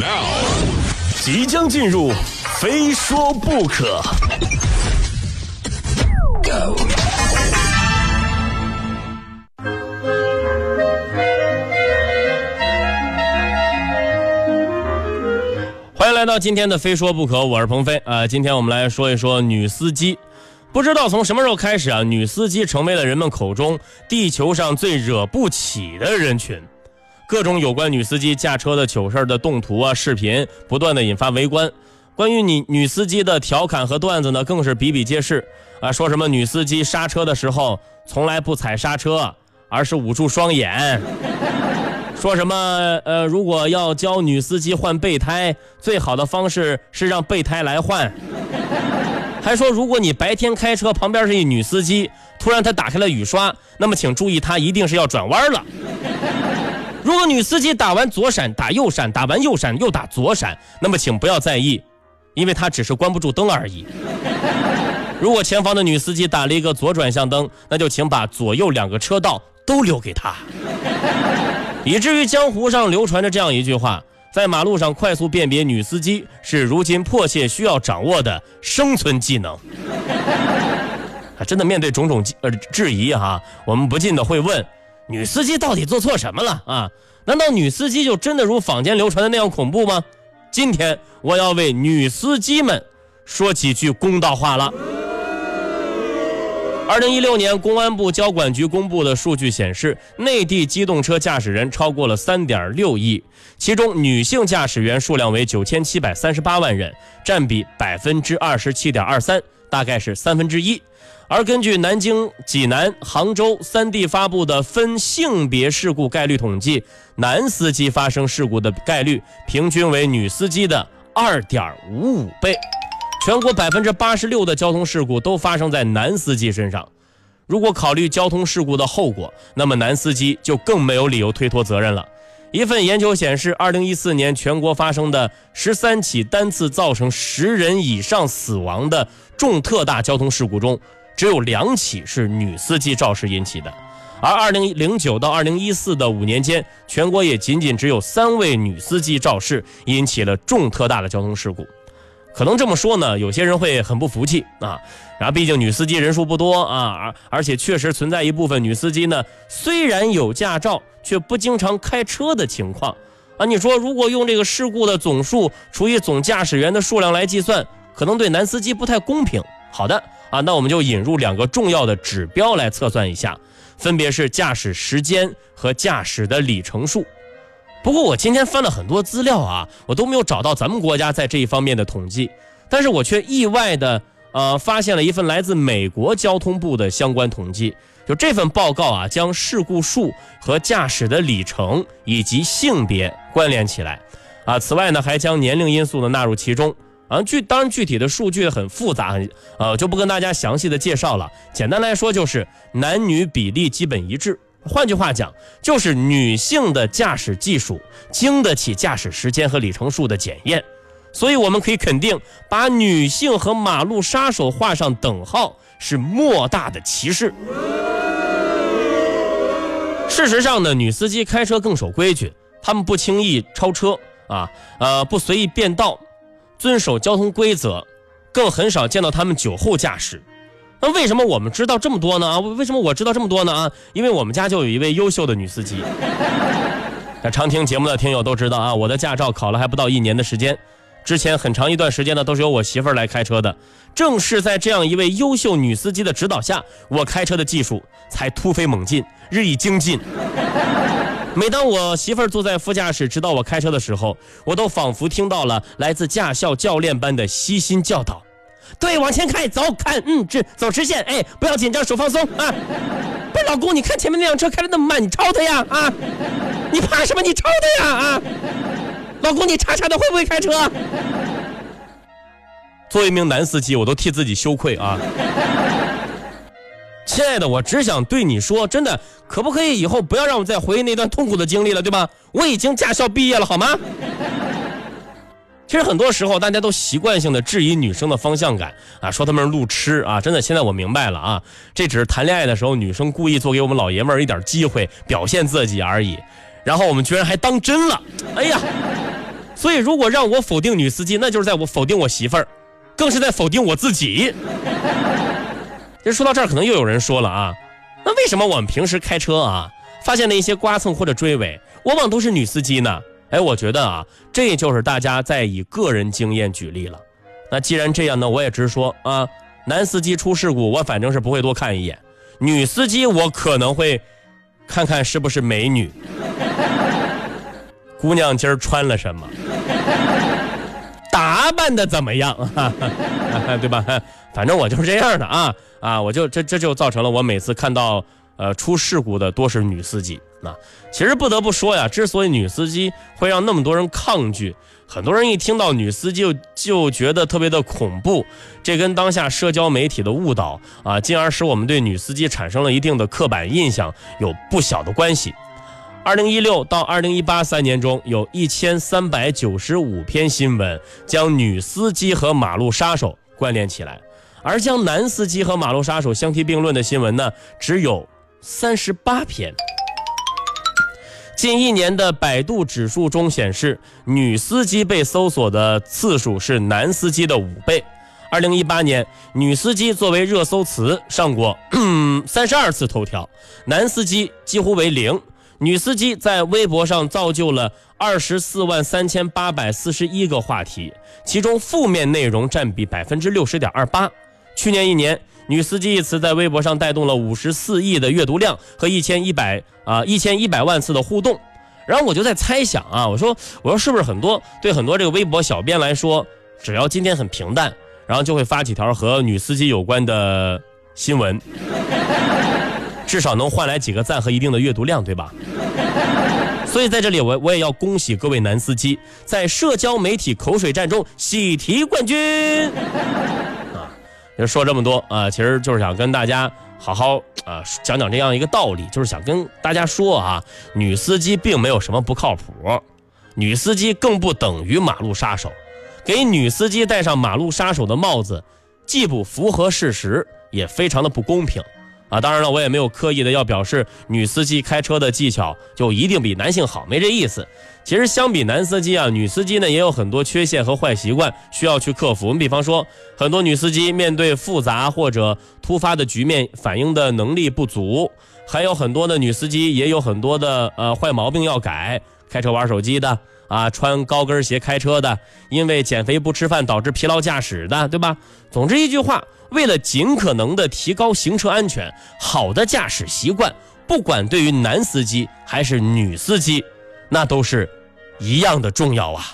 Now，即将进入，非说不可。欢迎来到今天的《非说不可》，我是鹏飞啊、今天我们来说一说女司机。不知道从什么时候开始啊，女司机成为了人们口中地球上最惹不起的人群。各种有关女司机驾车的糗事的动图啊、视频，不断的引发围观。关于女女司机的调侃和段子呢，更是比比皆是啊。说什么女司机刹车的时候从来不踩刹车，而是捂住双眼。说什么呃，如果要教女司机换备胎，最好的方式是让备胎来换。还说，如果你白天开车，旁边是一女司机，突然她打开了雨刷，那么请注意，她一定是要转弯了。如果女司机打完左闪打右闪，打完右闪又打左闪，那么请不要在意，因为她只是关不住灯而已。如果前方的女司机打了一个左转向灯，那就请把左右两个车道都留给她。以至于江湖上流传着这样一句话：在马路上快速辨别女司机是如今迫切需要掌握的生存技能。啊，真的面对种种呃质疑哈、我们不禁的会问：女司机到底做错什么了啊？难道女司机就真的如坊间流传的那样恐怖吗？今天我要为女司机们说几句公道话了。二零一六年，公安部交管局公布的数据显示，内地机动车驾驶人超过了三点六亿，其中女性驾驶员数量为九千七百三十八万人，占比百分之二十七点二三，大概是三分之一。而根据南京、济南、杭州三地发布的分性别事故概率统计，男司机发生事故的概率平均为女司机的二点五五倍。全国百分之八十六的交通事故都发生在男司机身上。如果考虑交通事故的后果，那么男司机就更没有理由推脱责任了。一份研究显示，二零一四年全国发生的十三起单次造成十人以上死亡的重特大交通事故中，只有两起是女司机肇事引起的。而二零零九到二零一四的五年间，全国也仅仅只有三位女司机肇事，引起了重特大的交通事故。可能这么说呢，有些人会很不服气啊。然后毕竟女司机人数不多啊，而而且确实存在一部分女司机呢，虽然有驾照，却不经常开车的情况啊。你说如果用这个事故的总数除以总驾驶员的数量来计算，可能对男司机不太公平。好的啊，那我们就引入两个重要的指标来测算一下，分别是驾驶时间和驾驶的里程数。不过我今天翻了很多资料啊，我都没有找到咱们国家在这一方面的统计，但是我却意外的呃发现了一份来自美国交通部的相关统计。就这份报告啊，将事故数和驾驶的里程以及性别关联起来，啊，此外呢还将年龄因素呢纳入其中。啊，具当然具体的数据很复杂，很呃就不跟大家详细的介绍了。简单来说就是男女比例基本一致。换句话讲，就是女性的驾驶技术经得起驾驶时间和里程数的检验，所以我们可以肯定，把女性和马路杀手画上等号是莫大的歧视。事实上呢，女司机开车更守规矩，她们不轻易超车啊，呃，不随意变道，遵守交通规则，更很少见到她们酒后驾驶。那为什么我们知道这么多呢？啊，为什么我知道这么多呢？啊，因为我们家就有一位优秀的女司机。那常听节目的听友都知道啊，我的驾照考了还不到一年的时间，之前很长一段时间呢都是由我媳妇儿来开车的。正是在这样一位优秀女司机的指导下，我开车的技术才突飞猛进，日益精进。每当我媳妇儿坐在副驾驶指导我开车的时候，我都仿佛听到了来自驾校教练般的悉心教导。对，往前开，走，看，嗯，直走直线，哎，不要紧张，手放松啊！不是老公，你看前面那辆车开的那么慢，你超他呀啊！你怕什么？你超他呀啊！老公，你叉叉的会不会开车？作为一名男司机，我都替自己羞愧啊！亲爱的，我只想对你说，真的，可不可以以后不要让我再回忆那段痛苦的经历了，对吧？我已经驾校毕业了，好吗？其实很多时候，大家都习惯性的质疑女生的方向感啊，说她们是路痴啊。真的，现在我明白了啊，这只是谈恋爱的时候女生故意做给我们老爷们儿一点机会，表现自己而已。然后我们居然还当真了，哎呀！所以如果让我否定女司机，那就是在我否定我媳妇儿，更是在否定我自己。其实说到这儿，可能又有人说了啊，那为什么我们平时开车啊，发现的一些刮蹭或者追尾，往往都是女司机呢？哎，我觉得啊，这就是大家在以个人经验举例了。那既然这样呢，我也直说啊，男司机出事故，我反正是不会多看一眼；女司机，我可能会看看是不是美女，姑娘今儿穿了什么，打扮的怎么样，对吧？反正我就是这样的啊啊！我就这这就造成了我每次看到呃出事故的多是女司机啊。其实不得不说呀，之所以女司机会让那么多人抗拒，很多人一听到女司机就就觉得特别的恐怖，这跟当下社交媒体的误导啊，进而使我们对女司机产生了一定的刻板印象有不小的关系。二零一六到二零一八三年中，有一千三百九十五篇新闻将女司机和马路杀手关联起来。而将男司机和马路杀手相提并论的新闻呢，只有三十八篇。近一年的百度指数中显示，女司机被搜索的次数是男司机的五倍。二零一八年，女司机作为热搜词上过三十二次头条，男司机几乎为零。女司机在微博上造就了二十四万三千八百四十一个话题，其中负面内容占比百分之六十点二八。去年一年，女司机一词在微博上带动了五十四亿的阅读量和一千一百啊一千一百万次的互动。然后我就在猜想啊，我说我说是不是很多对很多这个微博小编来说，只要今天很平淡，然后就会发几条和女司机有关的新闻，至少能换来几个赞和一定的阅读量，对吧？所以在这里，我我也要恭喜各位男司机在社交媒体口水战中喜提冠军。说这么多啊，其实就是想跟大家好好啊讲讲这样一个道理，就是想跟大家说啊，女司机并没有什么不靠谱，女司机更不等于马路杀手，给女司机戴上马路杀手的帽子，既不符合事实，也非常的不公平。啊，当然了，我也没有刻意的要表示女司机开车的技巧就一定比男性好，没这意思。其实相比男司机啊，女司机呢也有很多缺陷和坏习惯需要去克服。我们比方说，很多女司机面对复杂或者突发的局面反应的能力不足，还有很多的女司机也有很多的呃坏毛病要改，开车玩手机的。啊，穿高跟鞋开车的，因为减肥不吃饭导致疲劳驾驶的，对吧？总之一句话，为了尽可能的提高行车安全，好的驾驶习惯，不管对于男司机还是女司机，那都是一样的重要啊。